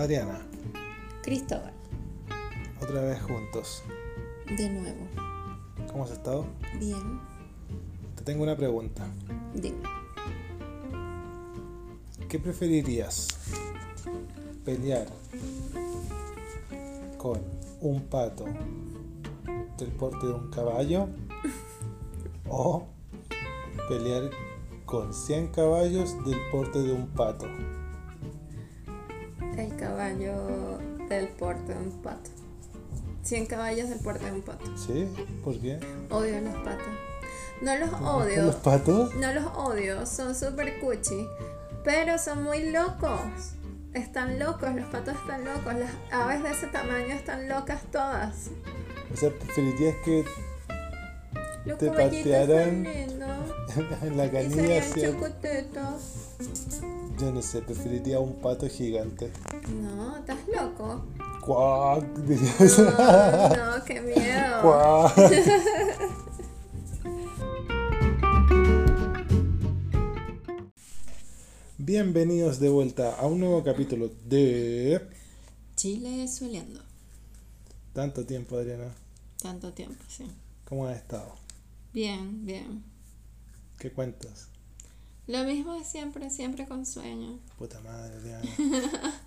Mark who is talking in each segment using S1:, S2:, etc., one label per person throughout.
S1: Adriana,
S2: Cristóbal,
S1: otra vez juntos.
S2: de nuevo.
S1: ¿Cómo has estado?
S2: Bien,
S1: Te tengo una pregunta.
S2: dime.
S1: ¿Qué preferirías? ¿Pelear con un pato del porte de un caballo? ¿O pelear con 100 caballos del porte de un pato?
S2: Caballo del porte de un pato. 100 caballos del porte de un pato.
S1: ¿Sí? ¿Por qué?
S2: Odio los patos. No los
S1: ¿Por
S2: odio.
S1: los patos?
S2: No los odio, son súper cuchi. Pero son muy locos. Están locos, los patos están locos. Las aves de ese tamaño están locas todas.
S1: O sea, ¿preferirías que
S2: Los
S1: Te patearan en la
S2: Y
S1: canilla
S2: serían chocotetos.
S1: Yo no sé, preferiría un pato gigante.
S2: No, estás loco.
S1: ¡Cuac!
S2: no, qué miedo.
S1: ¡Cuac! Bienvenidos de vuelta a un nuevo capítulo de...
S2: Chile sueleando.
S1: Tanto tiempo, Adriana.
S2: Tanto tiempo, sí.
S1: ¿Cómo has estado?
S2: Bien, bien.
S1: ¿Qué cuentas?
S2: Lo mismo de siempre, siempre con sueño.
S1: Puta madre, Adriana.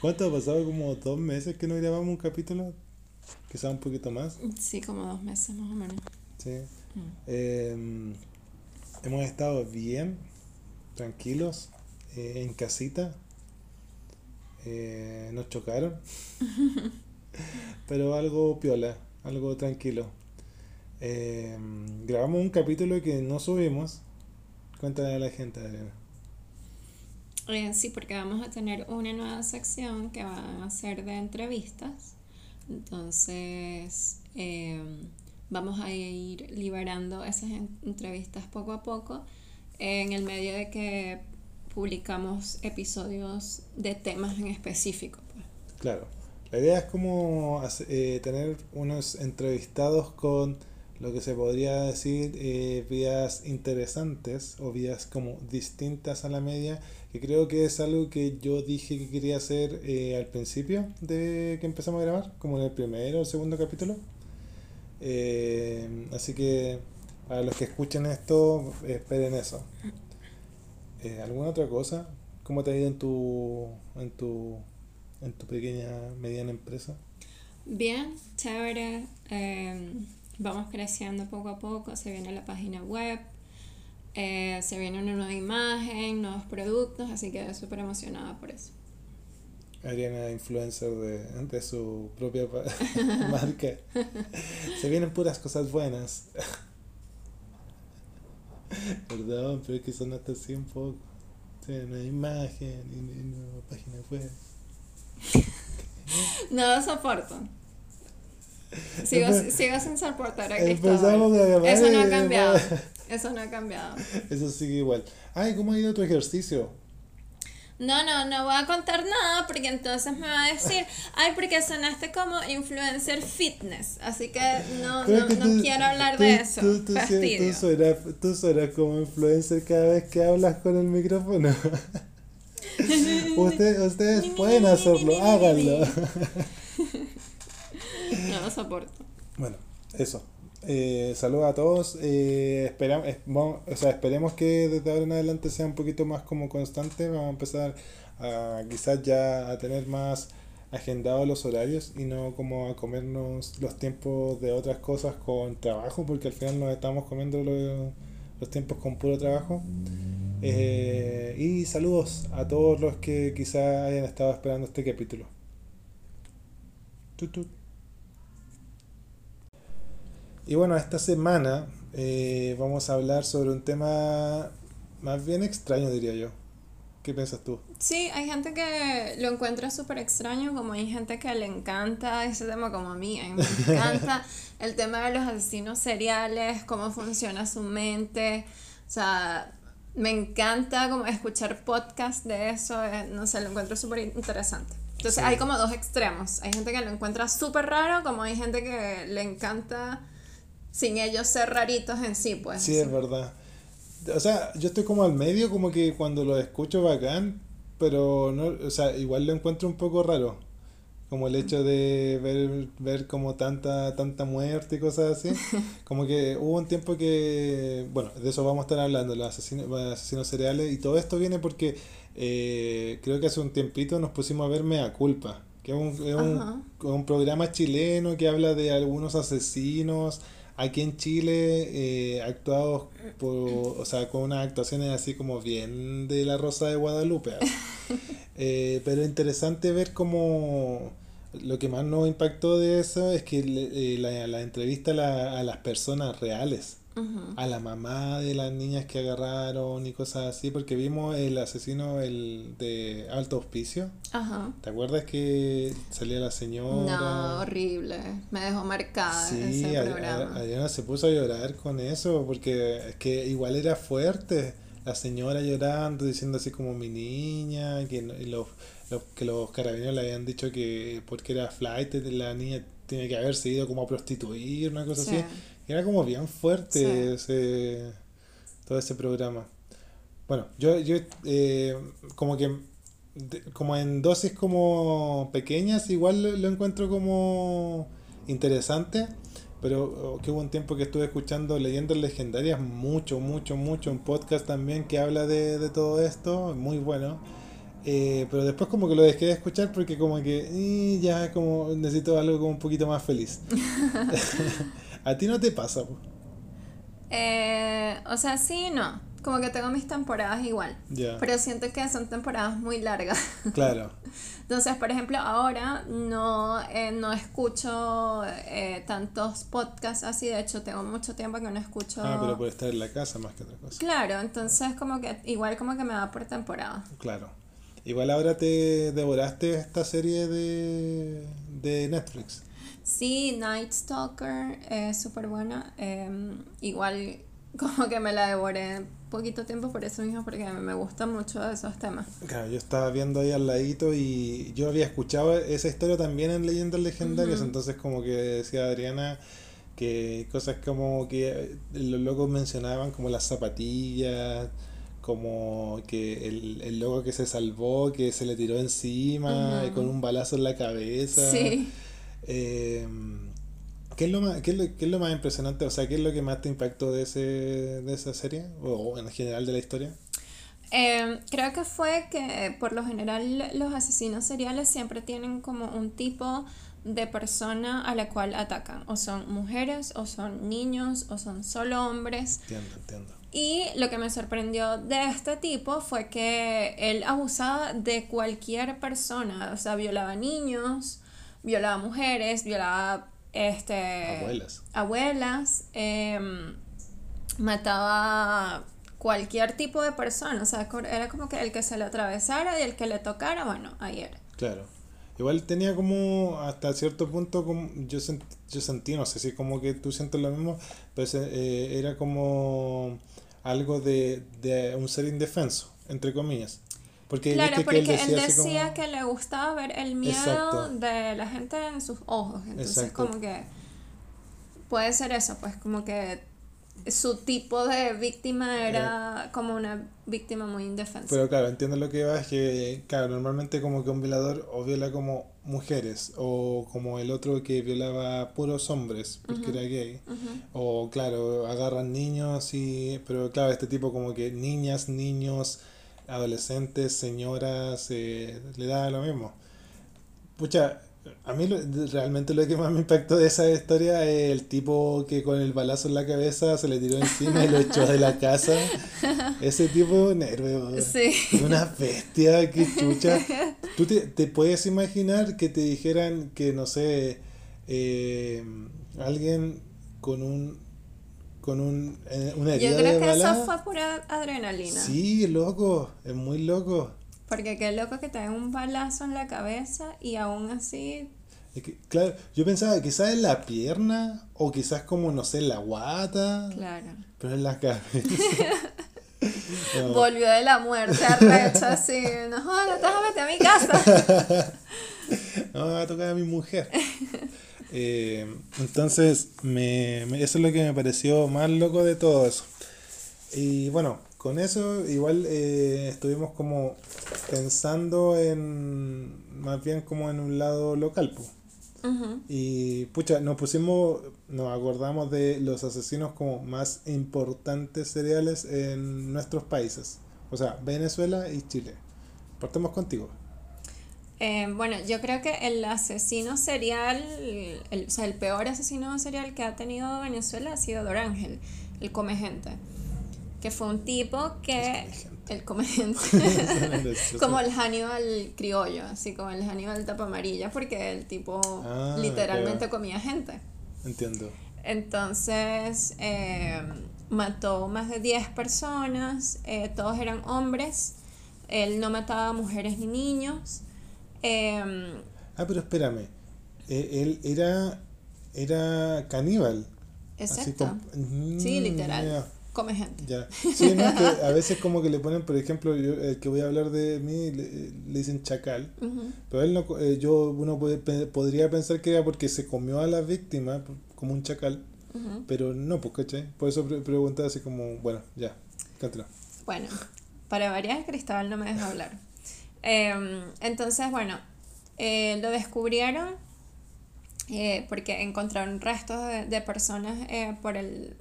S1: ¿Cuánto ha pasado? ¿Como dos meses que no grabamos un capítulo? Quizá un poquito más.
S2: Sí, como dos meses más o menos.
S1: Sí.
S2: Mm.
S1: Eh, hemos estado bien, tranquilos, eh, en casita. Eh, nos chocaron. Pero algo piola, algo tranquilo. Eh, grabamos un capítulo que no subimos. Cuéntale a la gente, Adriana.
S2: Eh, sí, porque vamos a tener una nueva sección que va a ser de entrevistas. Entonces, eh, vamos a ir liberando esas en- entrevistas poco a poco en el medio de que publicamos episodios de temas en específico. pues.
S1: Claro, la idea es como eh, tener unos entrevistados con lo que se podría decir eh, vías interesantes o vías como distintas a la media, que creo que es algo que yo dije que quería hacer eh, al principio de que empezamos a grabar, como en el primero o segundo capítulo. Eh, así que para los que escuchen esto, esperen eso. Eh, ¿Alguna otra cosa? ¿Cómo te ha ido en tu, en tu, en tu pequeña, mediana empresa?
S2: Bien, chévere. eh, vamos creciendo poco a poco. Se viene la página web. eh, se viene una nueva imagen, nuevos productos, así que súper emocionada por eso.
S1: Ariana, influencer de, de su propia marca. Se vienen puras cosas buenas. Perdón, pero es que sonaste así un poco. Tiene una imagen y y una página web.
S2: No lo soporto. Sigo,
S1: Empe-
S2: sigo sin soportar a Cristóbal.
S1: a
S2: Eso no ha cambiado. Eso no ha cambiado.
S1: Eso sigue igual. Ay, ¿cómo ha ido tu ejercicio?
S2: No, no, no voy a contar nada porque entonces me va a decir, ay, porque sonaste como influencer fitness. Así que no, no,
S1: que
S2: no
S1: tú-
S2: quiero hablar
S1: tú-
S2: de eso.
S1: Tú, tú, tú suenas, tú suenas como influencer cada vez que hablas con el micrófono. Usted- ustedes pueden hacerlo, háganlo.
S2: No soporto.
S1: Bueno, eso. Eh, saludos a todos. Eh, vamos- o sea, esperemos que desde ahora en adelante sea un poquito más como constante. Vamos a empezar a quizás ya a tener más agendados los horarios y no como a comernos los tiempos de otras cosas con trabajo, porque al final nos estamos comiendo lo- los tiempos con puro trabajo. Eh, y saludos a todos los que quizás hayan estado esperando este capítulo. Tut, tut. Y bueno, esta semana eh, vamos a hablar sobre un tema más bien extraño, diría yo. ¿Qué piensas tú?
S2: Sí, hay gente que lo encuentra súper extraño, como hay gente que le encanta ese tema como a mí. A mí me encanta el tema de los asesinos seriales, cómo funciona su mente. O sea, me encanta como escuchar podcast de eso, eh, no sé, lo encuentro súper interesante. Entonces
S1: Sí.
S2: hay como dos extremos. Hay gente que lo encuentra súper raro, como hay gente que le encanta sin ellos ser raritos en sí, pues.
S1: Sí, es verdad. O sea, yo estoy como al medio, como que cuando lo escucho bacán, pero no, o sea, igual lo encuentro un poco raro. Como el hecho de ver, ver como tanta, tanta muerte y cosas así. Como que hubo un tiempo que, bueno, de eso vamos a estar hablando, los asesinos, los asesinos cereales, y todo esto viene porque eh, creo que hace un tiempito nos pusimos a ver Mea Culpa, que es un, es un, un programa chileno que habla de algunos asesinos aquí en Chile eh, actuados por, o sea, con unas actuaciones así como bien de la Rosa de Guadalupe. eh, pero interesante ver cómo lo que más nos impactó de eso es que eh, la, la, entrevista a, la, a las personas reales a la mamá de las niñas que agarraron y cosas así, porque vimos el asesino el de alto auspicio. Ajá. ¿Te acuerdas que salía la señora?
S2: No, horrible. Me dejó marcada
S1: sí, ese programa. Adriana se puso a llorar con eso, porque es que igual era fuerte. La señora llorando, diciendo así como mi niña, que los, los, que los carabineros le habían dicho que porque era flight, la niña tiene que haberse ido como a prostituir, una cosa así. Era como bien fuerte ese, todo ese programa. Bueno, yo, yo eh, como que como en dosis como pequeñas igual lo, encuentro como interesante, pero oh, que hubo un tiempo que estuve escuchando leyendas legendarias mucho, mucho, mucho, un podcast también que habla de, de todo esto, muy bueno. Eh, pero después como que lo dejé de escuchar porque como que ya como necesito algo como un poquito más feliz. ¿A ti no te pasa?
S2: Eh, o sea, sí, no. Como que tengo mis temporadas igual. Pero siento que son temporadas muy largas. Claro. Entonces, por ejemplo, ahora no, eh, no escucho eh, tantos podcasts así. De hecho, tengo mucho tiempo que no escucho.
S1: Ah, pero por estar en la casa más que otra cosa.
S2: Claro, entonces como que igual como que me va por temporada.
S1: Claro. Igual ahora te devoraste esta serie de, de Netflix.
S2: Sí, Night Stalker es súper buena. Em, igual como que me la devoré poquito tiempo por eso mismo, porque me gustan mucho esos temas.
S1: Claro, yo estaba viendo ahí al ladito y yo había escuchado esa historia también en Leyendas Legendarias, entonces como que decía Adriana que cosas como que los locos mencionaban como las zapatillas, como que el, el loco que se salvó, que se le tiró encima con un balazo en la cabeza. Sí. Eh, ¿qué, es lo más, qué, es lo, más impresionante? O sea, ¿qué es lo que más te impactó de, ese, de esa serie? O en general de la historia.
S2: Eh, creo que fue que por lo general los asesinos seriales siempre tienen como un tipo de persona a la cual atacan. O son mujeres, o son niños, o son solo hombres. Entiendo, entiendo. Y lo que me sorprendió de este tipo fue que él abusaba de cualquier persona. O sea, violaba niños, violaba mujeres, violaba este, abuelas, abuelas em, mataba cualquier tipo de persona, o sea, era como que el que se le atravesara y el que le tocara, bueno, ahí era.
S1: Claro. Igual tenía como hasta cierto punto, como yo, yo sentí, no sé si como que tú sientes lo mismo, pero eh, era como algo de, de un ser indefenso, entre comillas.
S2: Porque claro, porque él decía, que le gustaba ver el miedo de la gente en sus ojos. Entonces, como que puede ser eso, pues como que su tipo de víctima era como una víctima muy indefensa.
S1: Pero claro, entiendo lo que va, es que, claro, normalmente como que un violador o viola como mujeres, o como el otro que violaba puros hombres, porque era gay, o claro, agarran niños y, pero claro, este tipo como que niñas, niños, adolescentes, señoras, eh, le da lo mismo. Pucha, a mí realmente lo que más me impactó de esa historia es el tipo que con el balazo en la cabeza se le tiró encima y lo echó de la casa. Ese tipo, nervio. Sí. Una bestia, que chucha. ¿Tú te, te, puedes imaginar que te dijeran que, no sé, eh, alguien con un con un, eh, una herida
S2: Yo creo que eso fue pura adrenalina.
S1: Sí, loco, es muy loco.
S2: Porque qué loco que te den un balazo en la cabeza y aún así...
S1: claro, yo pensaba quizás en la pierna o quizás como, no sé, en la guata. Claro. Pero en la cabeza.
S2: Volvió de la muerte arrecho así. No, no te vas a meter a mi casa.
S1: no, me va a tocar a mi mujer. Eh, entonces, me, eso es lo que me pareció más loco de todo eso. Y bueno, con eso igual eh, estuvimos como pensando en más bien como en un lado local, pues. Y pucha, nos pusimos, nos acordamos de los asesinos como más importantes seriales en nuestros países. O sea, Venezuela y Chile. Partemos contigo.
S2: Eh, bueno, yo creo que el asesino serial, el, o sea, el peor asesino serial que ha tenido Venezuela ha sido Dorángel, el come gente. Que fue un tipo que. El come gente. como el Hannibal criollo, así como el Hannibal tapa amarilla, porque el tipo ah, literalmente comía gente.
S1: Entiendo.
S2: Entonces, eh, mató más de 10 personas, eh, todos eran hombres. Él no mataba mujeres ni niños. Em,
S1: ah, pero espérame. E, él era, era caníbal.
S2: Exacto. sí, mm, literal. Come gente.
S1: Ya. Sí, no, que a veces como que le ponen, por ejemplo, yo, el que voy a hablar de mí, le, dicen chacal. Pero él no, eh, yo, uno puede, podría pensar que era porque se comió a la víctima como un chacal. Pero no, pues, ¿cachai? Por eso preguntaba así como, bueno, ya, continúa.
S2: Bueno, para variar, Cristóbal no me deja hablar. Em, entonces, bueno, eh, lo descubrieron eh, porque encontraron restos de, personas eh, por, el,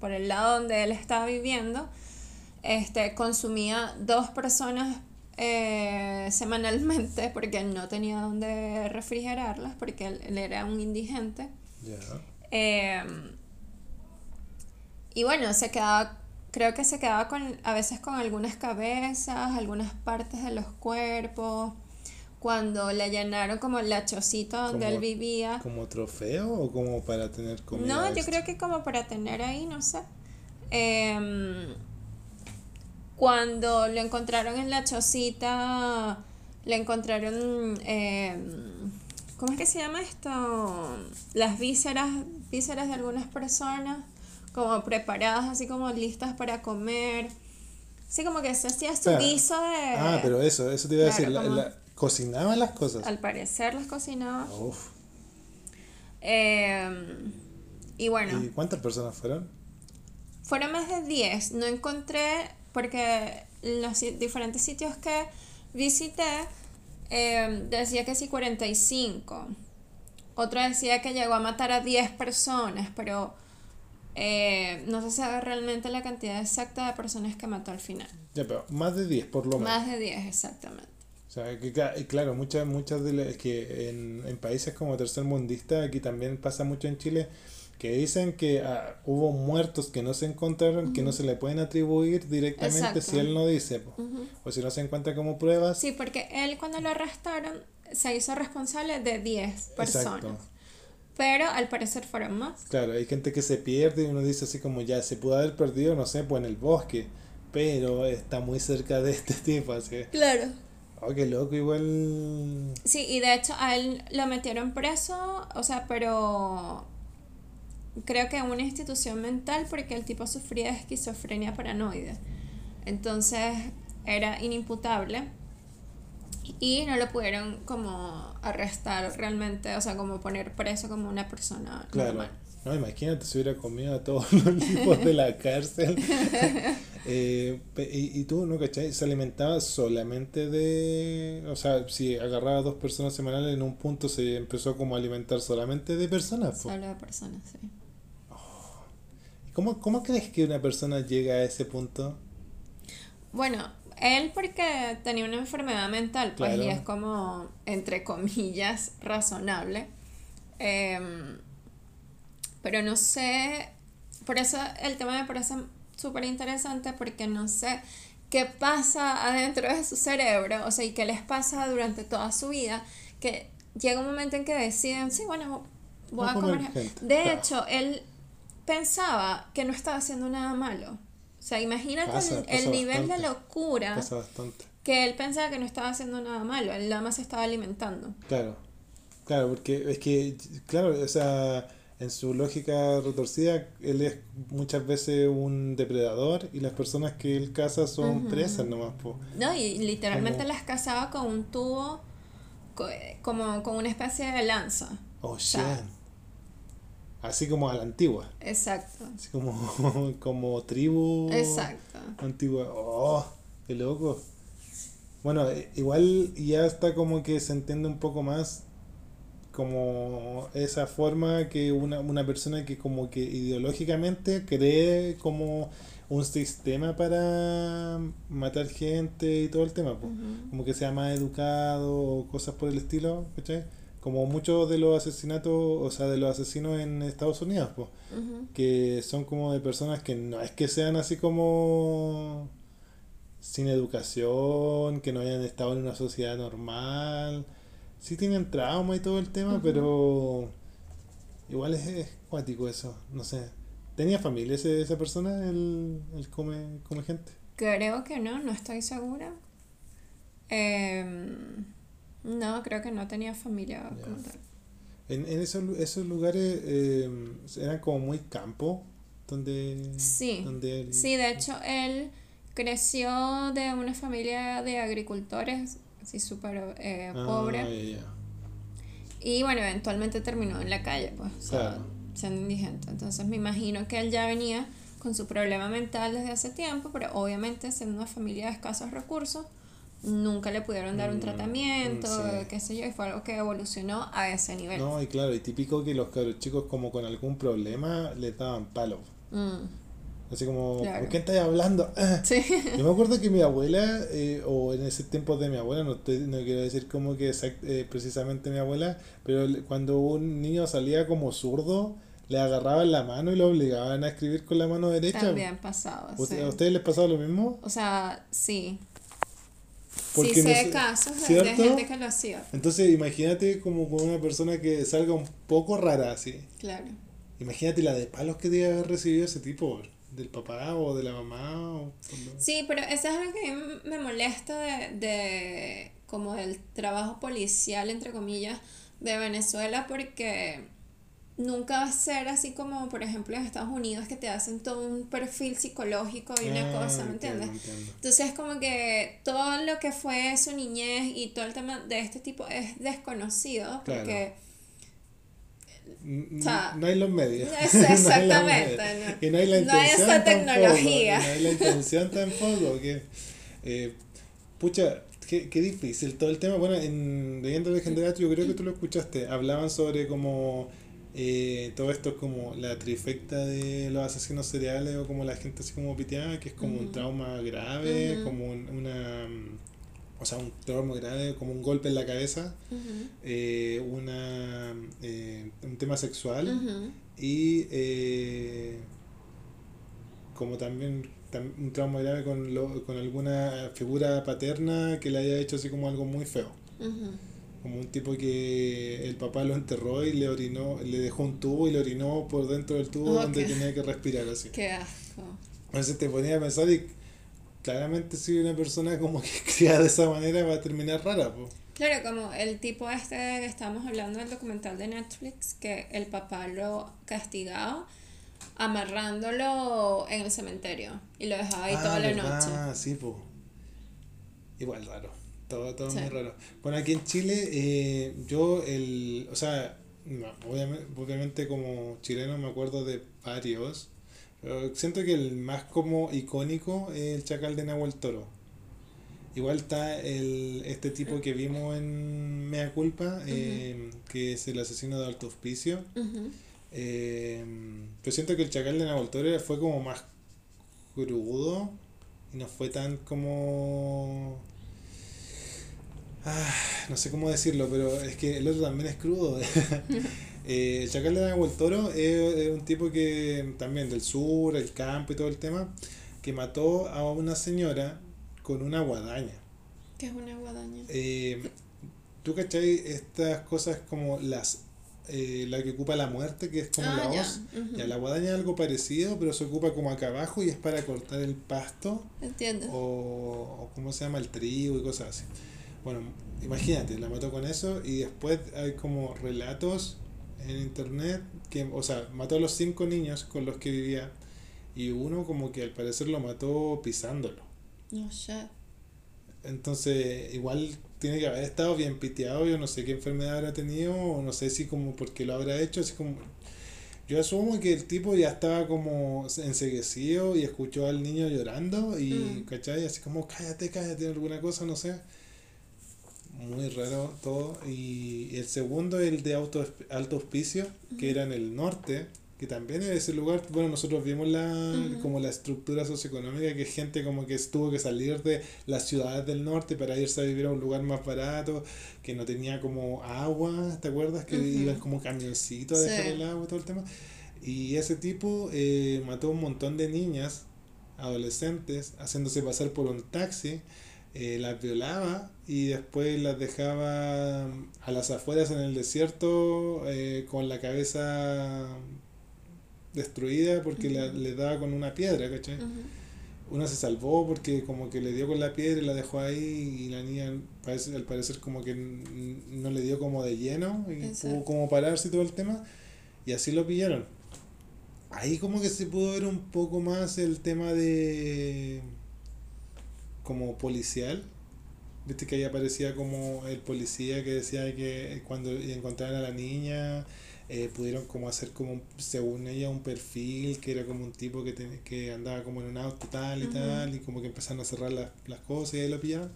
S2: por el lado donde él estaba viviendo. Este, consumía dos personas semanalmente porque no tenía donde refrigerarlas porque él, era un indigente. Em, y bueno, se quedaba creo que se quedaba con, a veces con algunas cabezas, algunas partes de los cuerpos. Cuando le llenaron como la chocita donde él vivía.
S1: ¿Como trofeo o como para tener comida?
S2: No, yo creo que como para tener ahí, no sé. Em, cuando lo encontraron en la chocita, le encontraron, em, ¿cómo es que se llama esto? Las vísceras, vísceras de algunas personas como preparadas, así como listas para comer. Sí, como que se hacía su guiso de...
S1: Ah, pero eso, eso te iba a decir, la, cocinaban las cosas.
S2: Al parecer las cocinaba. Uf. Em, y bueno.
S1: ¿Y cuántas personas fueron?
S2: Fueron más de 10. No encontré, porque los diferentes sitios que visité em, decía que sí 45. Otro decía que llegó a matar a 10 personas, pero eh, no se sabe realmente la cantidad exacta de personas que mató al final.
S1: Ya, pero más de 10 por lo menos.
S2: Más de 10, exactamente.
S1: O sea, que claro, muchas, muchas de las que en, en países como tercermundista, aquí también pasa mucho en Chile, que dicen que ah, hubo muertos que no se encontraron, que no se le pueden atribuir directamente si él no dice, o si no se encuentra como pruebas.
S2: Sí, porque él cuando lo arrestaron se hizo responsable de 10 personas. Exacto. Pero al parecer fueron más.
S1: Claro, hay gente que se pierde y uno dice así como ya se pudo haber perdido, no sé, pues en el bosque. Pero está muy cerca de este tipo, así.
S2: Claro.
S1: Oh, qué loco, igual.
S2: Sí, y de hecho a él lo metieron preso, o sea, pero creo que en una institución mental porque el tipo sufría de esquizofrenia paranoide. Entonces era inimputable y no lo pudieron como arrestar realmente, o sea, como poner preso como una persona
S1: claro. No, imagínate si hubiera comido a todos los tipos de la cárcel. eh, y, y, tú, ¿no cachai? Se alimentaba solamente de... O sea, si agarraba a dos personas semanales en un punto se empezó como a alimentar solamente de personas.
S2: Solo de personas, sí.
S1: Oh. ¿Cómo, ¿Cómo crees que una persona llega a ese punto?
S2: Bueno, él porque tenía una enfermedad mental, pues, y es como, entre comillas, razonable. Em, pero no sé, por eso el tema me parece súper interesante porque no sé qué pasa adentro de su cerebro, o sea, y qué les pasa durante toda su vida, que llega un momento en que deciden, sí, bueno, voy a comer. De hecho, él pensaba que no estaba haciendo nada malo. O sea, imagínate el, nivel de locura que él pensaba que no estaba haciendo nada malo, él nada más se estaba alimentando.
S1: Claro, claro, porque es que, claro, o sea, en su lógica retorcida, él es muchas veces un depredador y las personas que él caza son presas nomás. Po.
S2: No, y literalmente las cazaba con un tubo, como con una especie de lanza.
S1: Oh, shit. Así como a la antigua.
S2: Exacto.
S1: Así como, como tribu
S2: Exacto.
S1: antigua. Oh, qué loco. Bueno, eh, igual ya está como que se entiende un poco más como esa forma que una, una persona que como que ideológicamente cree como un sistema para matar gente y todo el tema.
S2: Ujú.
S1: como que sea más educado o cosas por el estilo, ¿cachai? Como muchos de los asesinatos, o sea, de los asesinos en Estados Unidos,
S2: Ujú.
S1: que son como de personas que no es que sean así como sin educación, que no hayan estado en una sociedad normal, sí tienen trauma y todo el tema, pero igual es, es cuático eso, no sé. ¿Tenía familia ese, esa persona, el, el come, come gente?
S2: Creo que no, no estoy segura. Em, no, creo que no tenía familia como tal.
S1: En, en esos, esos lugares eh, eran como muy campo, donde,
S2: Sí,
S1: donde él-
S2: Sí, de hecho, él creció de una familia de agricultores, así súper eh,
S1: Ah,
S2: pobre. Y bueno, eventualmente terminó en la calle, pues, o sea,
S1: Claro.
S2: siendo indigente. Entonces me imagino que él ya venía con su problema mental desde hace tiempo, pero obviamente siendo una familia de escasos recursos, nunca le pudieron dar un
S1: Mm,
S2: tratamiento,
S1: sí.
S2: qué sé yo, y fue algo que evolucionó a ese nivel.
S1: No, y claro, y típico que los cabros chicos como con algún problema les daban palos.
S2: Mm,
S1: Así como,
S2: Claro.
S1: ¿con quién estás hablando?
S2: sí.
S1: Yo me acuerdo que mi abuela, eh, o en ese tiempo de mi abuela, no, estoy- no quiero decir como que exact- eh, precisamente mi abuela, pero cuando un niño salía como zurdo, le agarraban la mano y lo obligaban a escribir con la mano derecha.
S2: También pasaba,
S1: ¿Usted-
S2: sí.
S1: ¿A ustedes les pasaba lo mismo?
S2: O sea, sí.
S1: Porque
S2: sí sé de casos de, gente que lo hacía.
S1: Entonces imagínate como con una persona que salga un poco rara así.
S2: Claro.
S1: Imagínate la de palos que debe haber recibido ese tipo, del papá o de la mamá. O,
S2: Sí, pero eso es algo que a mí me molesta de, de como del trabajo policial, entre comillas, de Venezuela, porque nunca va a ser así como, por ejemplo, en Estados Unidos, que te hacen todo un perfil psicológico y una
S1: Ah,
S2: cosa, ¿me entiendes?
S1: entiendo.
S2: Entonces como que todo lo que fue su niñez y todo el tema de este tipo es desconocido, porque...
S1: N-
S2: O sea,
S1: no hay los medios.
S2: es
S1: No hay
S2: exactamente, no.
S1: Y no hay la
S2: No hay
S1: intención
S2: esa
S1: tampoco,
S2: tecnología.
S1: No hay la intención tampoco. Que, eh, pucha, qué, qué difícil todo el tema. Bueno, en Leyenda Legendaria, yo creo que tú lo escuchaste. Hablaban sobre como eh, todo esto es como la trifecta de los asesinos seriales o como la gente así como piteada, que es como un trauma grave, como un- una. mm, O sea, un trauma grave, como un golpe en la cabeza eh, una, eh, un tema sexual y eh, como también tam- un trauma grave con, lo- con alguna figura paterna que le haya hecho así como algo muy feo. Como un tipo que el papá lo enterró y le orinó, le dejó un tubo y le orinó por dentro del tubo
S2: Ok.
S1: donde tenía que respirar así.
S2: Qué asco.
S1: Entonces te ponía a pensar y claramente si una persona como que cría de esa manera va a terminar rara. po.
S2: Claro, como el tipo este que estábamos hablando del documental de Netflix, que el papá lo castigaba amarrándolo en el cementerio y lo dejaba ahí toda la noche.
S1: Ah, sí, pues. Igual raro. Todo, todo
S2: Sí.
S1: muy raro. Bueno, aquí en Chile, eh, yo, el. O sea, no, obviamente, obviamente como chileno me acuerdo de varios. Pero siento que el más como icónico es el chacal de Nahuel Toro. Igual está el, este tipo que vimos en Mea Culpa, eh, que es el asesino de Alto Hospicio. Eh, yo siento que el Chacal de Nahuel Toro fue como más crudo y no fue tan como... Ah, no sé cómo decirlo, pero es que el otro también es crudo. Eh, el Chacal de Nahuel Toro es, es un tipo que también del sur, el campo y todo el tema, que mató a una señora con una guadaña.
S2: Que es una guadaña.
S1: Eh, ¿Tú cachai estas cosas como las eh, la que ocupa la muerte, que es como
S2: Ah,
S1: la
S2: ya.
S1: hoz?
S2: Ujú.
S1: Ya, la guadaña es algo parecido, pero se ocupa como acá abajo y es para cortar el pasto
S2: Entiendo.
S1: o, o cómo se llama el trigo y cosas así. Bueno, imagínate, la mató con eso y después hay como relatos en internet que, o sea, mató a los cinco niños con los que vivía y uno como que al parecer lo mató pisándolo.
S2: No sé.
S1: Entonces, igual tiene que haber estado bien piteado. Yo no sé qué enfermedad habrá tenido, o no sé si como porque lo habrá hecho, así como. Yo asumo que el tipo ya estaba como enseguecido y escuchó al niño llorando y,
S2: Mm.
S1: ¿cachai? Así como, cállate, cállate, alguna cosa, no sé. Muy raro todo. Y el segundo, el de auto, alto auspicio, que era en el norte, que también en ese lugar, bueno, nosotros vimos la, como la estructura socioeconómica, que gente como que tuvo que salir de las ciudades del norte para irse a vivir a un lugar más barato, que no tenía como agua, ¿te acuerdas? Que
S2: Ujú.
S1: iban como camioncitos a
S2: Sí.
S1: dejar el agua, todo el tema. Y ese tipo eh, mató a un montón de niñas, adolescentes, haciéndose pasar por un taxi, eh, las violaba y después las dejaba a las afueras en el desierto eh, con la cabeza destruida porque la-
S2: Ujú.
S1: le daba con una piedra, ¿cachai? Una se salvó porque como que le dio con la piedra y la dejó ahí y la niña parece, al parecer como que no le dio como de lleno y
S2: Exacto.
S1: pudo como pararse y todo el tema y así lo pillaron. Ahí como que se pudo ver un poco más el tema de como policial. Viste que ahí aparecía como el policía que decía que cuando encontraron a la niña eh, pudieron como hacer como, según ella, un perfil que era como un tipo que, ten- que andaba como en un auto tal y tal y como que empezaron a cerrar las, las cosas y ahí lo pillaron.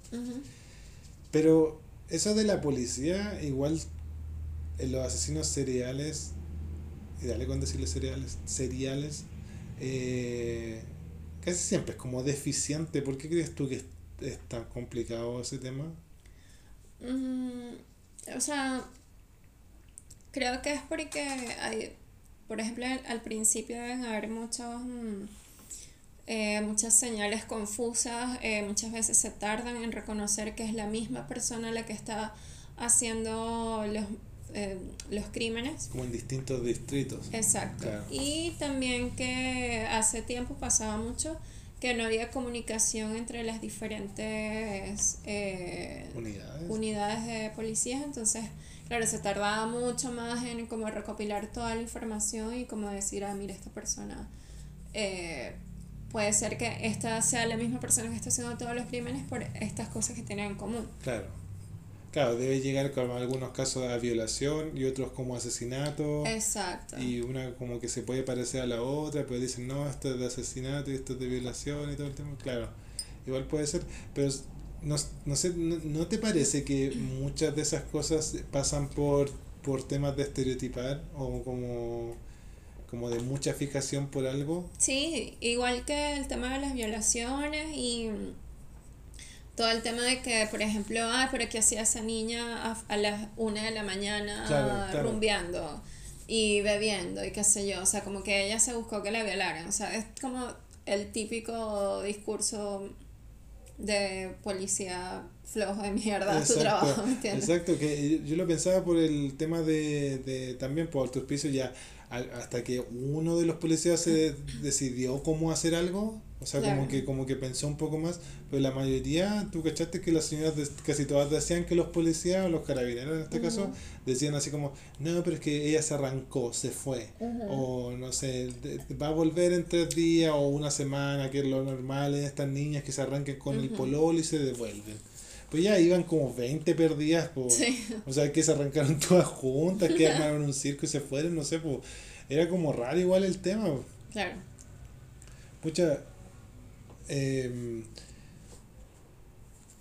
S1: Pero eso de la policía, igual en los asesinos seriales, y dale con decirle seriales, seriales, eh, casi siempre es como deficiente. ¿Por qué crees tú que es, tan complicado ese tema?
S2: Mm, o sea, creo que es porque hay, por ejemplo, al, al principio deben haber muchos, mm, eh, muchas señales confusas, eh, muchas veces se tardan en reconocer que es la misma persona la que está haciendo los, eh, los crímenes.
S1: Como en distintos distritos.
S2: Exacto.
S1: Claro.
S2: Y también que hace tiempo pasaba mucho que no había comunicación entre las diferentes eh,
S1: Unidades.
S2: unidades de policías, entonces, claro, se tardaba mucho más en como recopilar toda la información y como decir, ah, mira, esta persona, eh, puede ser que esta sea la misma persona que está haciendo todos los crímenes por estas cosas que tienen en común.
S1: Claro. Claro, debe llegar con algunos casos a violación y otros como asesinato.
S2: Exacto.
S1: Y una como que se puede parecer a la otra, pero dicen, no, esto es de asesinato y esto es de violación y todo el tema. Claro, igual puede ser, pero no, no sé, no, ¿no te parece que muchas de esas cosas pasan por, por temas de estereotipar o como, como de mucha fijación por algo?
S2: Sí, igual que el tema de las violaciones y todo el tema de que, por ejemplo, ah, pero que hacía esa niña a, a las una de la mañana
S1: Claro, claro.
S2: rumbeando y bebiendo y qué sé yo, o sea, como que ella se buscó que la violaran, o sea, es como el típico discurso de policía flojo de mierda, tu trabajo, ¿me entiendes?
S1: exacto, que yo- lo pensaba por el tema de, de también por tu auspicio ya hasta que uno de los policías se decidió cómo hacer algo, o sea, como que como que pensó un poco más, pero la mayoría, tú cachaste que las señoras de- casi todas decían que los policías o los carabineros en este caso decían así como, no, pero es que ella se arrancó, se fue, o no sé, de- va a volver en tres días o una semana, que es lo normal en estas niñas que se arranquen con el pololo y se devuelven. Pues ya iban como 20 perdidas, po.
S2: Sí.
S1: o sea, que se arrancaron todas juntas, que armaron un circo y se fueron, no sé, pues era como raro igual el tema. po.
S2: Claro.
S1: Pucha, mm,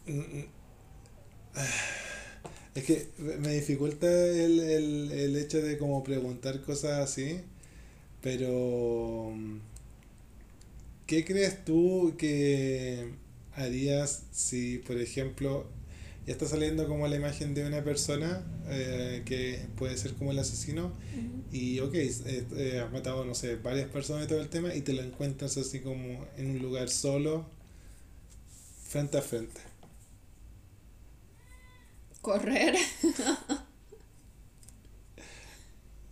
S1: es que me dificulta el, el, el hecho de como preguntar cosas así, pero mm, ¿qué crees tú que harías si, por ejemplo, ya está saliendo como la imagen de una persona eh, que puede ser como el asesino y ok, eh, eh, has matado, no sé, varias personas y todo el tema y te lo encuentras así como en un lugar solo, frente a frente.
S2: Correr.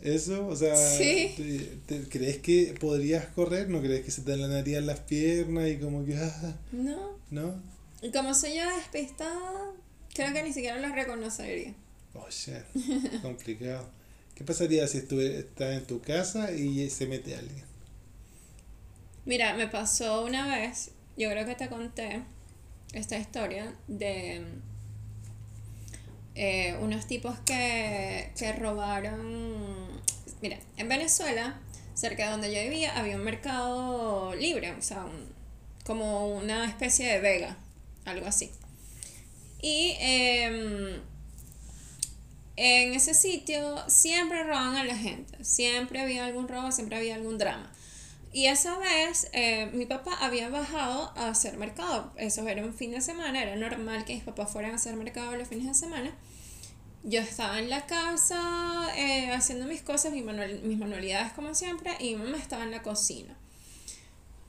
S1: Eso, o sea,
S2: Sí.
S1: te- te- ¿crees que podrías correr? ¿No crees que se te enlanarían las piernas y como que, ah,
S2: No.
S1: no?
S2: Y como soy yo despistada, creo que ni siquiera lo reconocería.
S1: Oh, shit, complicado. ¿Qué pasaría si estuve, estás en tu casa y se mete alguien?
S2: Mira, me pasó una vez, yo creo que te conté esta historia de eh, unos tipos que, que robaron, mira, en Venezuela, cerca de donde yo vivía, había un mercado libre, o sea, un- como una especie de vega, algo así. Y em, en ese sitio siempre roban a la gente, siempre había algún robo, siempre había algún drama. Y esa vez eh, mi papá había bajado a hacer mercado, eso era un fin de semana, era normal que mis papás fueran a hacer mercado los fines de semana. Yo estaba en la casa eh, haciendo mis cosas, mis, manual- mis manualidades como siempre, y mi mamá estaba en la cocina.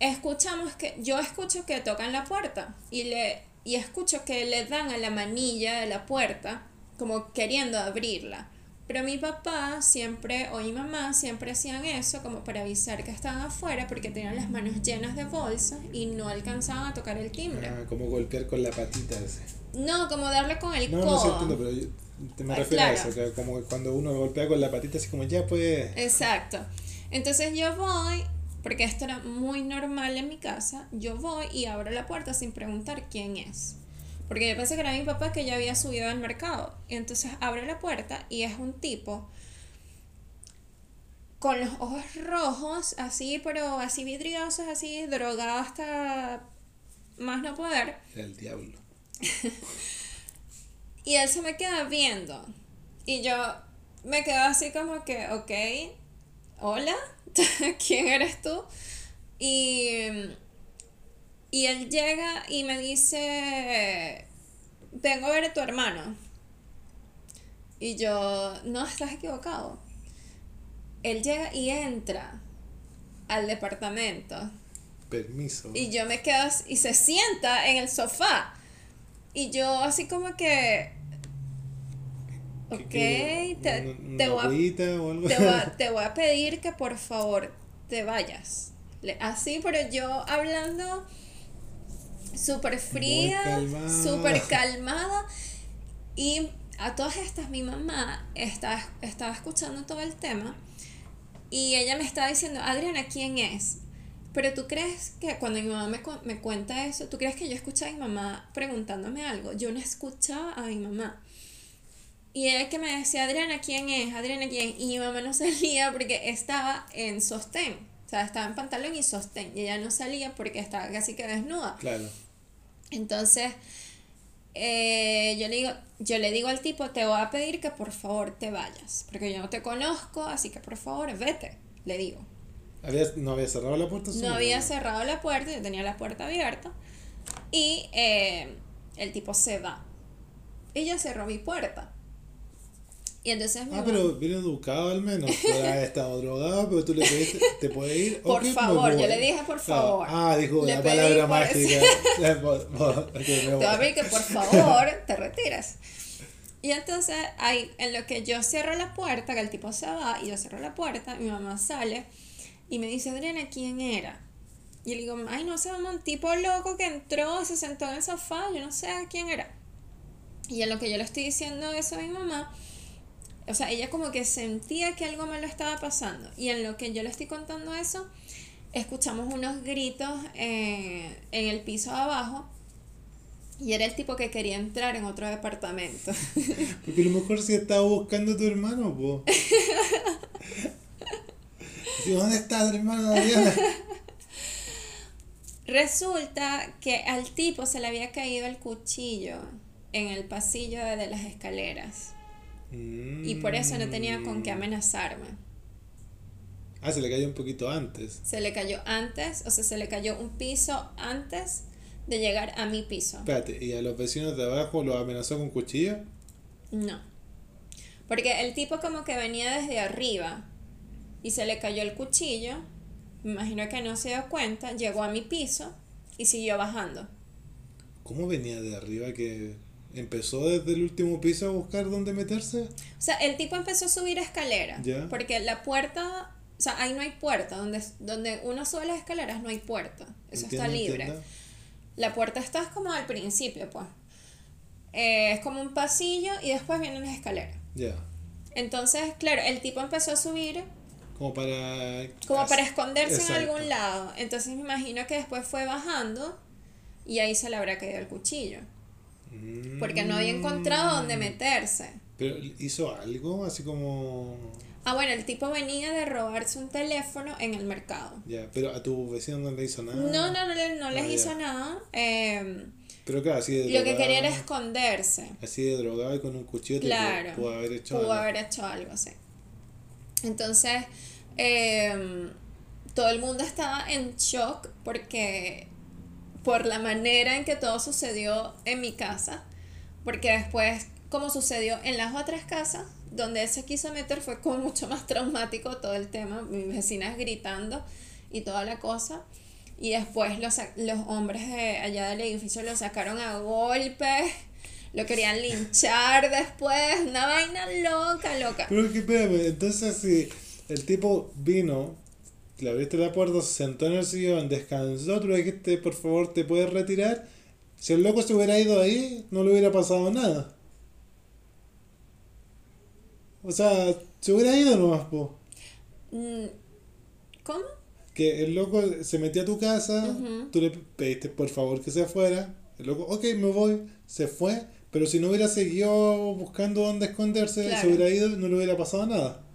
S2: Escuchamos que, yo escucho que tocan la puerta y, le, y escucho que le dan a la manilla de la puerta como queriendo abrirla. Pero mi papá siempre, o mi mamá siempre hacían eso como para avisar que estaban afuera porque tenían las manos llenas de bolsas y no alcanzaban a tocar el timbre.
S1: Ah, como golpear con la patita ese.
S2: No, como darle con el
S1: No, no
S2: codo.
S1: sé, entiendo, pero yo te me
S2: Ah,
S1: refiero a eso, que como cuando uno golpea con la patita así como ya pues...
S2: Exacto. Entonces yo voy, porque esto era muy normal en mi casa, yo voy y abro la puerta sin preguntar quién es. Porque yo pensé que era mi papá que ya había subido al mercado. Y entonces abro la puerta y es un tipo con los ojos rojos, así, pero así vidriosos, así, drogado hasta más no poder.
S1: El diablo.
S2: Y él se me queda viendo. Y yo me quedo así como que, ok, hola, ¿quién eres tú? Y, y él llega y me dice, vengo a ver a tu hermano. Y yo, no, estás equivocado. Él llega y entra al departamento.
S1: Permiso.
S2: Y yo me quedo y se sienta en el sofá. Y yo así como que...
S1: ¿Qué-
S2: Ok, te,
S1: ¿Una-
S2: te voy a, te, voy a, te voy a pedir que por favor te vayas. Así, pero yo hablando súper fría,
S1: calmada.
S2: súper calmada. Y a todas estas, mi mamá estaba, estaba escuchando todo el tema y ella me estaba diciendo, Adriana, ¿quién es? Pero tú crees que cuando mi mamá me, me cuenta eso, tú crees que yo escuchaba a mi mamá preguntándome algo. Yo no escuchaba a mi mamá. Y ella que me decía, Adriana, ¿quién es? Adriana, ¿quién? Y mi mamá no salía porque estaba en sostén. O sea, estaba en pantalón y sostén. Y ella no salía porque estaba casi que desnuda.
S1: Claro.
S2: Entonces, eh, yo, le digo, yo le digo al tipo, te voy a pedir que por favor te vayas. Porque yo no te conozco, así que por favor, vete. Le digo.
S1: ¿Había, ¿No había cerrado la puerta?
S2: No había cerrado la puerta, yo tenía la puerta abierta. Y eh, el tipo se va. Yo cerró mi puerta. Y entonces
S1: Ah, pero bien educado al menos. Haber estado drogado, pero tú le pediste, ¿te puede ir?
S2: Por
S1: Ok, me
S2: favor, yo le dije por
S1: Ah,
S2: favor.
S1: Ah, dijo
S2: Le
S1: la palabra mágica. Ya, por- por- ok, me
S2: te voy a pedir que por favor te retires. Y entonces, ahí, en lo que yo cierro la puerta, que el tipo se va y yo cierro la puerta, mi mamá sale y me dice, Adriana, ¿quién era? Y le digo, ay, no sé, mamá, un tipo loco que entró, se sentó en el sofá, yo no sé quién era. Y en lo que yo le estoy diciendo eso a mi mamá, o sea, ella como que sentía que algo malo estaba pasando. Y en lo que yo le estoy contando eso, escuchamos unos gritos eh, en el piso de abajo. Y era el tipo que quería entrar en otro departamento.
S1: Porque a lo mejor si estaba buscando a tu hermano, po. Sí, ¿Dónde está tu hermano?
S2: Resulta que al tipo se le había caído el cuchillo en el pasillo de las escaleras. Y por eso no tenía con qué
S1: Mm.
S2: amenazarme.
S1: Ah, se le cayó un poquito antes.
S2: Se le cayó antes, o sea, se le cayó un piso antes de llegar a mi piso.
S1: Espérate, ¿y a los vecinos de abajo los amenazó con cuchillo?
S2: No. Porque el tipo como que venía desde arriba y se le cayó el cuchillo. Me imagino que no se dio cuenta, llegó a mi piso y siguió bajando.
S1: ¿Cómo venía de arriba que empezó desde el último piso a buscar dónde meterse?
S2: O sea, el tipo empezó a subir escaleras.
S1: Ya.
S2: Porque la puerta, o sea, ahí no hay puerta. Donde, donde uno sube las escaleras no hay puerta. Eso está
S1: Entiendo,
S2: libre.
S1: entiendo.
S2: La puerta está como al principio, pues. Eh, es como un pasillo y después vienen las escaleras.
S1: Ya.
S2: Entonces, claro, el tipo empezó a subir
S1: Como para...
S2: como para esconderse
S1: Exacto.
S2: en algún lado. Entonces me imagino que después fue bajando y ahí se le habrá caído el cuchillo. Porque no había encontrado dónde
S1: Mm.
S2: meterse.
S1: Pero hizo algo así como...
S2: Ah, bueno, el tipo venía de robarse un teléfono en el mercado.
S1: Ya, pero a tu vecino no le hizo nada.
S2: No, no, no, no les
S1: Ah,
S2: hizo nada. eh,
S1: Pero claro, así de
S2: lo que
S1: drogado.
S2: quería era esconderse.
S1: Así de drogado y con un cuchillo
S2: Claro.
S1: pudo, pudo haber hecho
S2: Pudo
S1: algo.
S2: haber hecho algo así. Entonces, eh, todo el mundo estaba en shock porque por la manera en que todo sucedió en mi casa, porque después, como sucedió en las otras casas, donde se quiso meter fue como mucho más traumático todo el tema, mis vecinas gritando y toda la cosa. Y después los, los hombres de allá del edificio lo sacaron a golpes, lo querían linchar después, una vaina loca, loca.
S1: Pero que entonces si el tipo vino, le abriste la puerta, se sentó en el sillón, descansó, tú le dijiste, por favor, te puedes retirar. Si el loco se hubiera ido ahí, no le hubiera pasado nada. O sea, se hubiera ido nomás, po.
S2: Mm, ¿Cómo?
S1: Que el loco se metió a tu casa,
S2: Ujú.
S1: tú le pediste por favor que se fuera. El loco, ok, me voy, se fue. Pero si no hubiera seguido buscando dónde esconderse,
S2: Claro.
S1: se hubiera ido, no le hubiera pasado nada.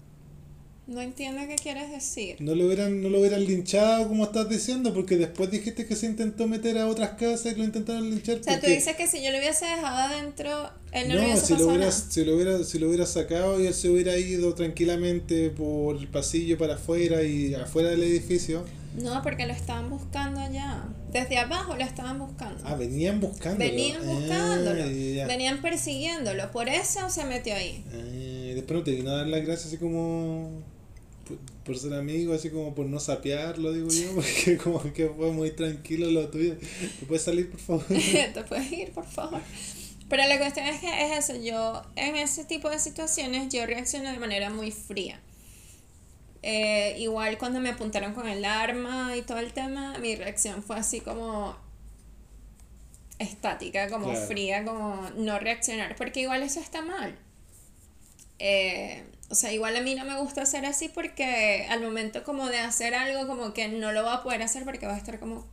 S2: No entiendo qué quieres decir.
S1: No lo hubieran, no lo hubieran linchado como estás diciendo, porque después dijiste que se intentó meter a otras casas y lo intentaron linchar.
S2: O sea, tú
S1: porque-
S2: dices que si yo lo hubiese dejado adentro, él no,
S1: no,
S2: hubiese
S1: si lo,
S2: pasado
S1: hubieras,
S2: nada.
S1: si, lo hubiera, si lo hubieras sacado y él se hubiera ido tranquilamente por el pasillo para afuera y afuera del edificio.
S2: No, porque lo estaban buscando allá. Desde abajo lo estaban buscando.
S1: Ah, venían buscándolo.
S2: Venían
S1: Ah,
S2: buscándolo. Venían persiguiéndolo. Por eso se metió ahí.
S1: Ah, después no te vino a dar las gracias así como por, por ser amigo, así como por no sapearlo, digo yo, porque como que fue muy tranquilo lo tuyo. ¿Te puedes salir, por favor?
S2: Te puedes ir, por favor. Pero la cuestión es que es eso. Yo, en ese tipo de situaciones, yo reacciono de manera muy fría. Eh, igual cuando me apuntaron con el arma y todo el tema, mi reacción fue así como estática, como
S1: Claro.
S2: fría, como no reaccionar, porque igual eso está mal. Eh, o sea, igual a mí no me gusta hacer así porque al momento como de hacer algo como que no lo va a poder hacer porque va a estar como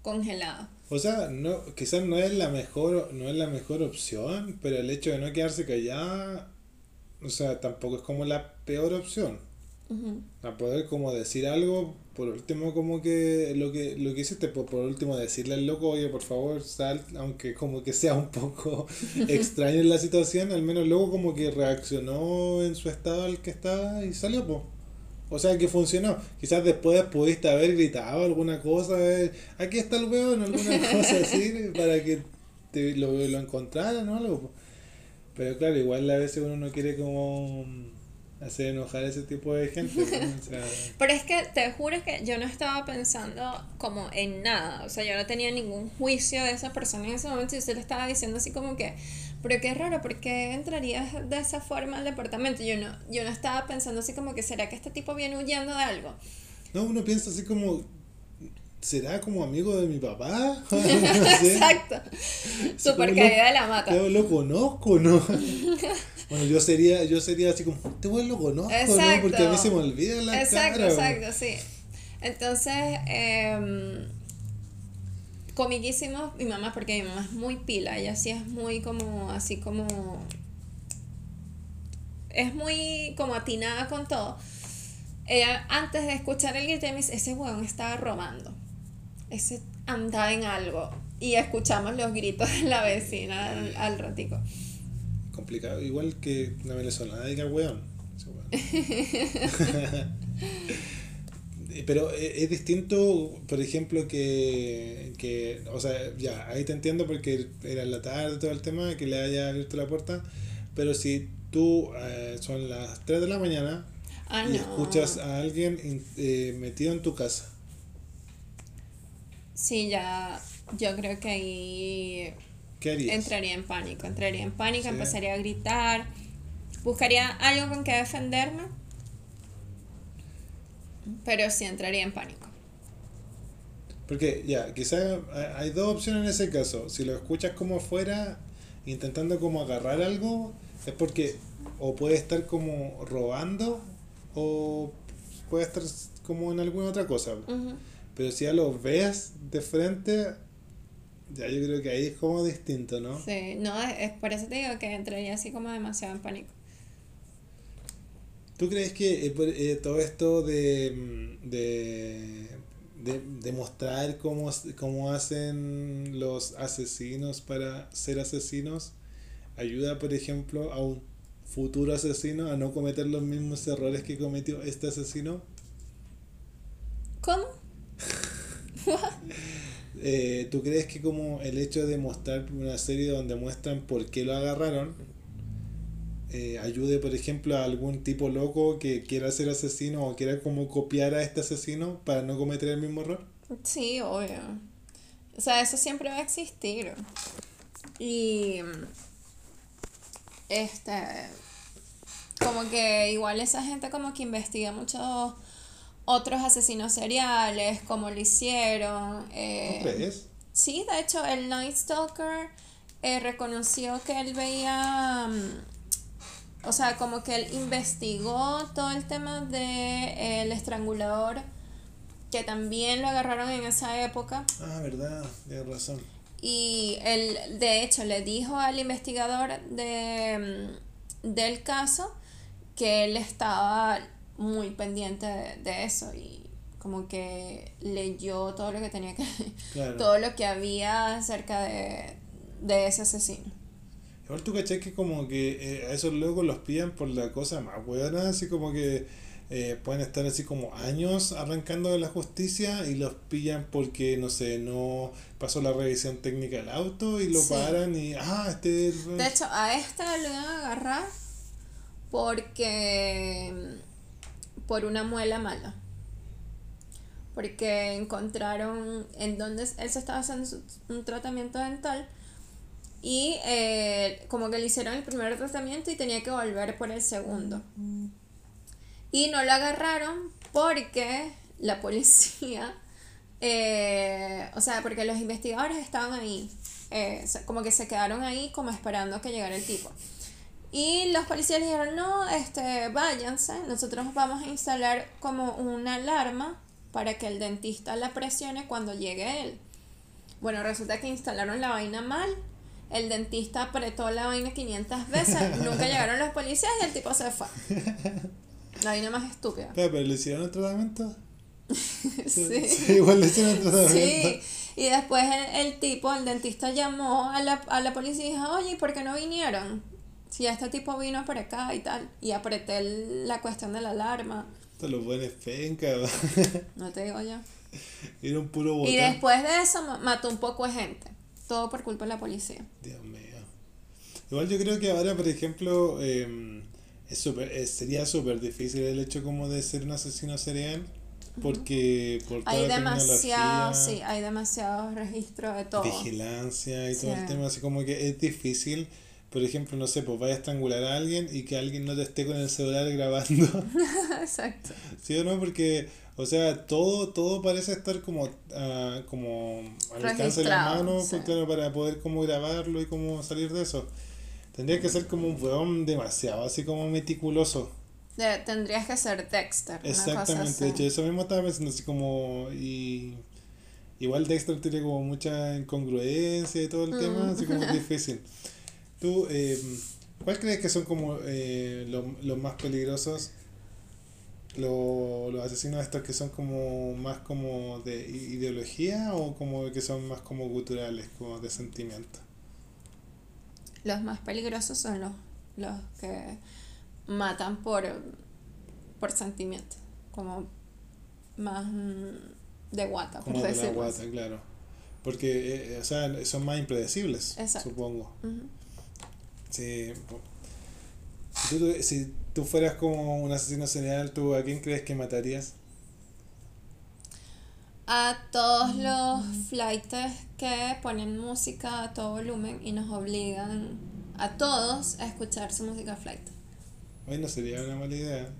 S2: congelado.
S1: O sea, no, quizás no es la mejor, no es la mejor opción, pero el hecho de no quedarse callada, o sea, tampoco es como la peor opción.
S2: Ujú.
S1: A poder como decir algo, por último como que lo que lo que hiciste, por, por último decirle al loco, oye, por favor, sal, aunque como que sea un poco extraño en la situación, al menos luego como que reaccionó en su estado al que estaba y salió, pues. O sea que funcionó. Quizás después pudiste haber gritado alguna cosa, eh, aquí está el weón, alguna cosa así, para que te, lo, lo encontraran o algo. po. Pero claro, igual a veces uno no quiere como hacer enojar a ese tipo de gente. ¿no? O sea,
S2: Pero es que te juro que yo no estaba pensando como en nada, o sea, yo no tenía ningún juicio de esa persona en ese momento y se le estaba diciendo así como que, pero qué raro, ¿por qué entrarías de esa forma al departamento? Yo no, yo no estaba pensando así como que, ¿será que este tipo viene huyendo de algo?
S1: no, uno piensa así como, ¿será como amigo de mi papá? No sé.
S2: Exacto. Super
S1: como
S2: caída de la mata.
S1: Yo lo conozco, ¿no? Bueno, yo sería, yo sería así como, este weón lo conozco, ¿no?
S2: Exacto.
S1: Porque a mí se me olvida la
S2: Exacto,
S1: cara.
S2: exacto, sí. Entonces, eh, comiquísimos mi mamá, porque mi mamá es muy pila, ella sí es muy como, así como, es muy como atinada con todo. Ella antes de escuchar el grito me dice, ese weón estaba robando, ese andaba en algo. Y escuchamos los gritos de la vecina al, al ratico.
S1: Complicado, igual que una venezolana diga weón. Weón. Pero e- es distinto, por ejemplo, que, que, o sea, ya, ahí te entiendo porque era la tarde todo el tema, que le haya abierto la puerta, pero si tú eh, son las 3 de la mañana
S2: Ah,
S1: y
S2: no.
S1: escuchas a alguien eh, metido en tu casa,
S2: Sí, ya, yo creo que ahí
S1: ¿qué harías?
S2: entraría en pánico, entraría en pánico,
S1: Sí.
S2: empezaría a gritar, buscaría algo con que defenderme, pero sí entraría en pánico.
S1: Porque ya, quizás hay dos opciones en ese caso. Si lo escuchas como afuera, intentando como agarrar algo, es porque o puede estar como robando o puede estar como en alguna otra cosa. Pero si ya lo ves de frente, ya yo creo que ahí es como distinto, ¿no?
S2: Sí, no, es, es por eso te digo que entraría así como demasiado en pánico.
S1: ¿Tú crees que eh, eh, todo esto de, mm, de, de, mostrar cómo, cómo hacen los asesinos para ser asesinos ayuda, por ejemplo, a un futuro asesino a no cometer los mismos errores que cometió este asesino?
S2: ¿Cómo?
S1: Eh, ¿Tú crees que como el hecho de mostrar una serie donde muestran por qué lo agarraron eh, ayude, por ejemplo, a algún tipo loco que quiera ser asesino o quiera como copiar a este asesino para no cometer el mismo error?
S2: Sí, obvio. O sea, eso siempre va a existir. Y este como que igual esa gente como que investiga mucho otros asesinos seriales, como lo hicieron. Eh? Sí, de hecho, el Night Stalker eh, reconoció que él veía. Mm, o sea, como que él investigó todo el tema del de, el estrangulador, que también lo agarraron en esa época.
S1: Ah, verdad, tienes razón.
S2: Y él, de hecho, le dijo al investigador de, mm, del caso que él estaba muy pendiente de, eso y como que leyó todo lo que tenía que todo lo que había acerca de, ese asesino.
S1: Igual tú caché que como que eh, a esos locos los pillan por la cosa más buena así como que eh, pueden estar así como años arrancando de la justicia y los pillan porque no sé no pasó la revisión técnica del auto y lo paran y ah este
S2: de hecho a este lo iban a agarrar porque por una muela mala. Porque encontraron en donde él se estaba haciendo un tratamiento dental y eh, como que le hicieron el primer tratamiento y tenía que volver por el segundo. Y no lo agarraron porque la policía, eh, o sea, porque los investigadores estaban ahí, eh, como que se quedaron ahí como esperando que llegara el tipo. Y los policías le dijeron, no, este, váyanse, nosotros vamos a instalar como una alarma para que el dentista la presione cuando llegue él. Bueno, resulta que instalaron la vaina mal, el dentista apretó la vaina 500 veces, nunca llegaron los policías y el tipo se fue. La vaina más estúpida.
S1: Pero, le hicieron el tratamiento. sí. sí. Igual le hicieron el tratamiento.
S2: Sí. Y después el, el, tipo, el dentista llamó a la, a la policía y dijo, oye, ¿por qué no vinieron? Si este tipo vino por acá y tal, y apreté la cuestión de la alarma.
S1: Te lo pones penca.
S2: no te digo yo.
S1: Era un puro.
S2: Y después de eso mató un poco de gente. Todo por culpa de la policía.
S1: Dios mío. Igual yo creo que ahora, por ejemplo, em, es super, eh, sería súper difícil el hecho como de ser un asesino serial. Porque por
S2: toda hay demasiado, sí, hay demasiados registros de todo.
S1: Vigilancia y todo el tema, así como que es difícil por ejemplo, no sé, pues vaya a estrangular a alguien y que alguien no te esté con el celular grabando.
S2: Exacto.
S1: ¿Sí o no? Porque, o sea, todo, todo parece estar como, uh, como al alcance de la mano para poder como grabarlo y como salir de eso. Tendría que ser como un weón demasiado, así como meticuloso.
S2: tendrías que ser Dexter.
S1: Exactamente, de hecho, eso mismo estaba pensando así como... Y, igual Dexter tiene como mucha incongruencia y todo el tema, así como difícil. ¿Tú, eh, cuál crees que son como eh, los más peligrosos? Los, los asesinos estos que son como más como de ideología o como que son más como culturales, como de sentimiento?
S2: Los más peligrosos son los, los que matan por, por sentimiento, como más mm, de guata,
S1: por como de la guata, claro. Porque, eh, o sea, son más impredecibles, supongo. Si tú, si tú fueras como un asesino serial, ¿tú a quién crees que matarías?
S2: A todos los flights que ponen música a todo volumen y nos obligan a todos a escuchar su música flight.
S1: Hoy no sería una mala idea.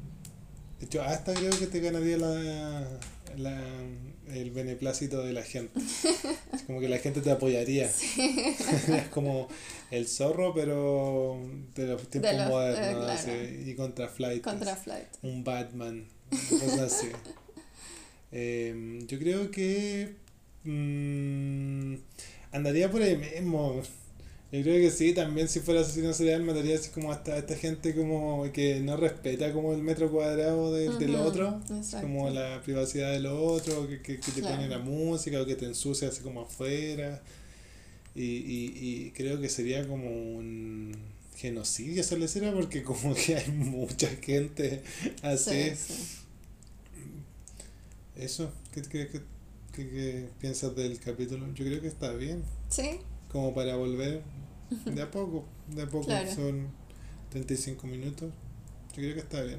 S1: De hecho, hasta creo que te ganaría la, la el beneplácito de la gente. Es como que la gente te apoyaría. es como el zorro, pero de los tiempos modernos. y contra Flight.
S2: Contra Flight.
S1: Un Batman. Cosas así. Em, yo creo que mm, andaría por ahí mismo. Yo creo que sí, también si fuera asesino serial mataría así como hasta esta gente como que no respeta como el metro cuadrado de- del otro,
S2: exacto.
S1: como la privacidad del otro, que, que, que te
S2: Claro.
S1: pone la música o que te ensucia así como afuera. Y, y, y creo que sería como un genocidio esa lecera porque como que hay mucha gente así.
S2: Sí, sí.
S1: Eso, ¿qué, qué, qué, qué- qué piensas del capítulo? Yo creo que está bien.
S2: Sí,
S1: como para volver de a poco, de a poco
S2: Claro.
S1: son 35 minutos. Yo creo que está bien.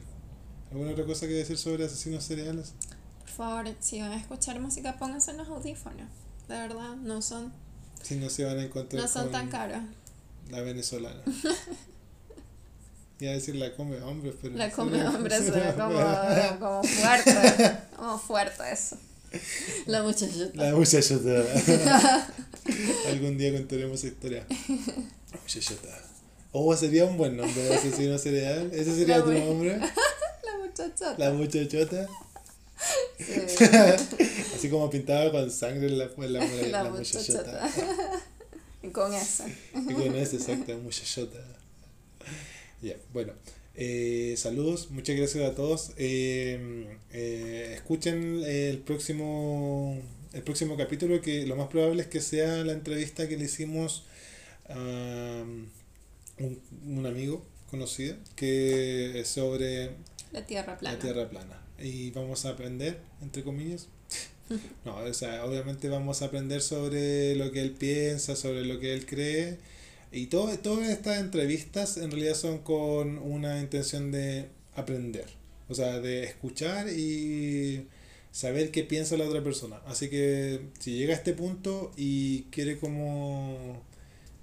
S1: ¿Alguna otra cosa que decir sobre asesinos seriales?
S2: por favor, si van a escuchar música, pónganse los audífonos. De verdad, no son,
S1: Si no se van a encontrar
S2: no son
S1: con
S2: tan caros.
S1: la venezolana. Iba a decir la come hombres, pero...
S2: La come
S1: se
S2: suena
S1: me
S2: como, como fuerte. Como fuerte eso. La muchachita.
S1: La muchachota. Algún día contaremos esa historia. Muchachota. Oh, sería un buen nombre de asesino serial. ¿Ese sería
S2: La
S1: tu nombre?
S2: La muchachota.
S1: La muchachota.
S2: Sí.
S1: Así como pintaba con sangre en la, en la,
S2: La
S1: la muchachota.
S2: Y con eso.
S1: Y con ese, exacto, muchachota. Ya, bueno. eh, saludos, muchas gracias a todos. Eh, eh, escuchen el próximo el próximo capítulo que lo más probable es que sea la entrevista que le hicimos a un, un amigo conocido que es sobre
S2: La tierra plana.
S1: la Tierra plana. Y vamos a aprender, entre comillas. No, o sea, obviamente vamos a aprender sobre lo que él piensa, sobre lo que él cree. Y todo, todas estas entrevistas en realidad son con una intención de aprender. O sea, de escuchar y saber qué piensa la otra persona. Así que si llega a este punto y quiere como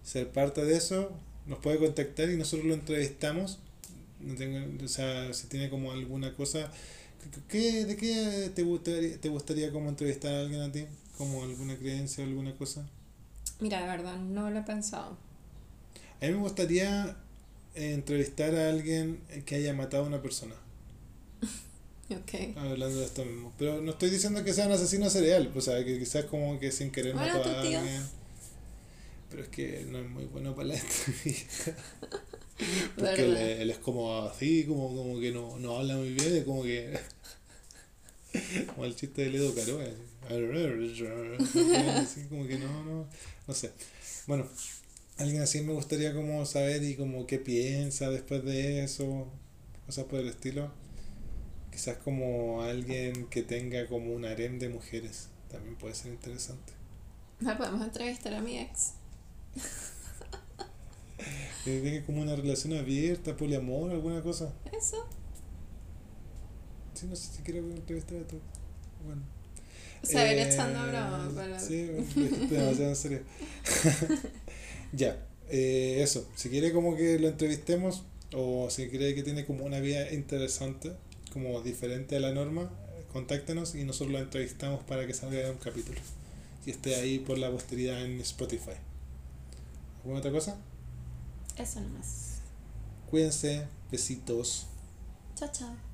S1: ser parte de eso, nos puede contactar y nosotros lo entrevistamos no tengo, o sea, si tiene como alguna cosa, ¿qué, ¿de qué te gustaría, te gustaría como entrevistar a alguien a ti? ¿Como alguna creencia o alguna cosa?
S2: Mira, de verdad, no lo he pensado.
S1: A mí me gustaría entrevistar a alguien que haya matado a una persona, Hablando de esto mismo. Pero no estoy diciendo que sea un asesino serial, o sea, que quizás como que sin querer
S2: Bueno,
S1: mató a alguien. Pero es que no es muy bueno para la entrevista. Porque él, él es como así, como, como que no, no habla muy bien, es como que. como el chiste de Ledo Caro, así como que no, no, no sé. Bueno, alguien así me gustaría como saber y como qué piensa después de eso, cosas por el estilo. Quizás como alguien que tenga como un harem de mujeres, también puede ser interesante.
S2: No podemos entrevistar a mi ex.
S1: Que tenga como una relación abierta, poliamor, alguna cosa.
S2: Eso.
S1: Sí, no sé si quiero entrevistar a todo. Bueno.
S2: O sea,
S1: Eh,
S2: echando broma, pero.
S1: Sí, demasiado en serio. ya, eh, eso. Si quiere como que lo entrevistemos o si cree que tiene como una vida interesante, como diferente a la norma, contáctenos y nosotros lo entrevistamos para que salga un capítulo. Y esté ahí por la posteridad en Spotify. ¿Alguna otra cosa?
S2: Eso nomás.
S1: Cuídense, besitos.
S2: Chao, chao.